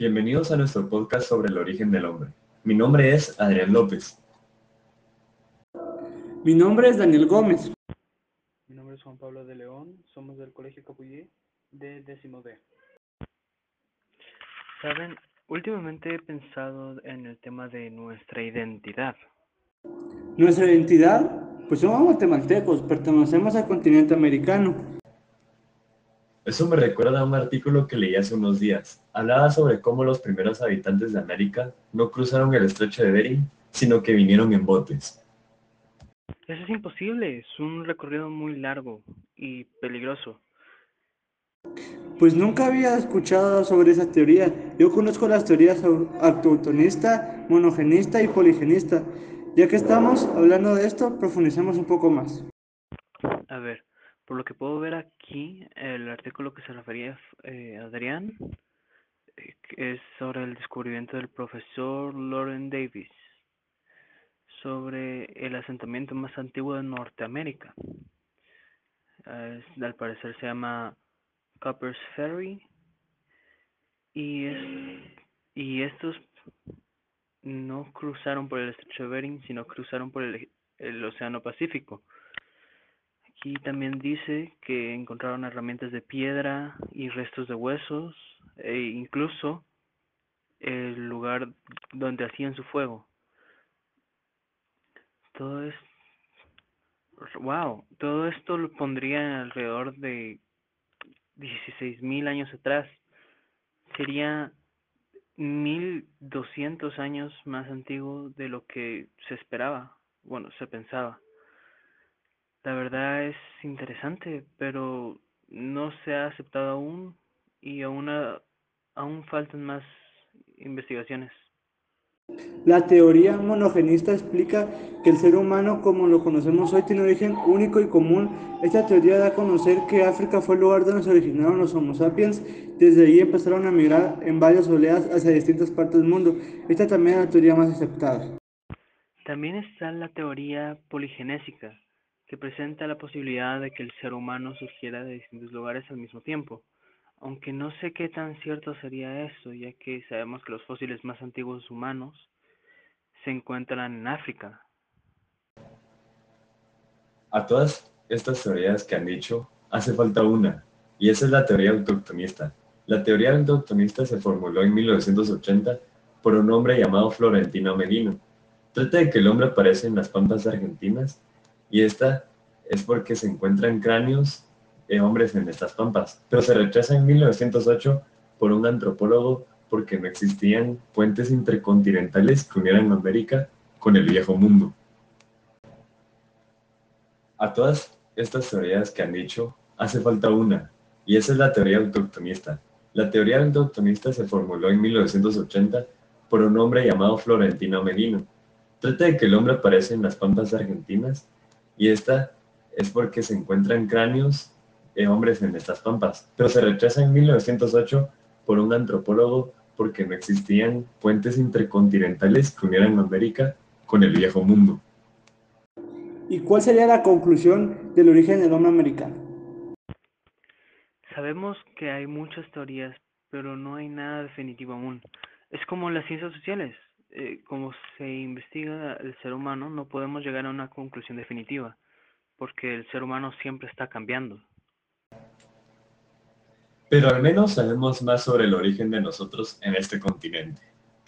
Bienvenidos a nuestro podcast sobre el origen del hombre. Mi nombre es Adrián López. Mi nombre es Daniel Gómez. Mi nombre es Juan Pablo de León, somos del Colegio Capullí de décimo B. Saben, últimamente he pensado en el tema de nuestra identidad. Nuestra identidad, pues somos guatemaltecos, pertenecemos al continente americano. Eso me recuerda a un artículo que leí hace unos días. Hablaba sobre cómo los primeros habitantes de América no cruzaron el estrecho de Bering, sino que vinieron en botes. Eso es imposible, es un recorrido muy largo y peligroso. Pues nunca había escuchado sobre esa teoría. Yo conozco las teorías autotonista, monogenista y poligenista. Ya que estamos hablando de esto, profundicemos un poco más. A ver, por lo que puedo ver aquí, el artículo que se refería eh, Adrián eh, es sobre el descubrimiento del profesor Lauren Davis sobre el asentamiento más antiguo de Norteamérica. al parecer se llama Copper's Ferry y, es, y estos no cruzaron por el estrecho de Bering, sino cruzaron por el, el Océano Pacífico. Aquí también dice que encontraron herramientas de piedra y restos de huesos e incluso el lugar donde hacían su fuego. Todo es wow, todo esto lo pondría alrededor de 16.000 años atrás. Sería 1200 años más antiguo de lo que se esperaba, bueno, se pensaba. La verdad es interesante, pero no se ha aceptado aún y aún, aún faltan más investigaciones. La teoría monogenista explica que el ser humano como lo conocemos hoy tiene origen único y común. Esta teoría da a conocer que África fue el lugar donde se originaron los Homo sapiens. Desde allí empezaron a migrar en varias oleadas hacia distintas partes del mundo. Esta también es la teoría más aceptada. También está la teoría poligenésica, que presenta la posibilidad de que el ser humano surgiera de distintos lugares al mismo tiempo, aunque no sé qué tan cierto sería eso, ya que sabemos que los fósiles más antiguos humanos se encuentran en África. A todas estas teorías que han dicho, hace falta una, y esa es la teoría autoctonista. La teoría autoctonista se formuló en 1980 por un hombre llamado Florentino Medino. Trata de que el hombre aparece en las pampas argentinas y esta es porque se encuentran cráneos de hombres en estas pampas, pero se rechaza en 1908 por un antropólogo porque no existían puentes intercontinentales que unieran América con el viejo mundo. A todas estas teorías que han dicho, hace falta una, y esa es la teoría autoctonista. La teoría autoctonista se formuló en 1980 por un hombre llamado Florentino Medino. Trata de que el hombre aparece en las pampas argentinas y esta es porque se encuentran cráneos de hombres en estas pampas, pero se rechaza en 1908 por un antropólogo porque no existían puentes intercontinentales que unieran América con el viejo mundo. ¿Y cuál sería la conclusión del origen del hombre americano? Sabemos que hay muchas teorías, pero no hay nada definitivo aún. Es como las ciencias sociales. Eh, como se investiga el ser humano, no podemos llegar a una conclusión definitiva, porque el ser humano siempre está cambiando. Pero al menos sabemos más sobre el origen de nosotros en este continente.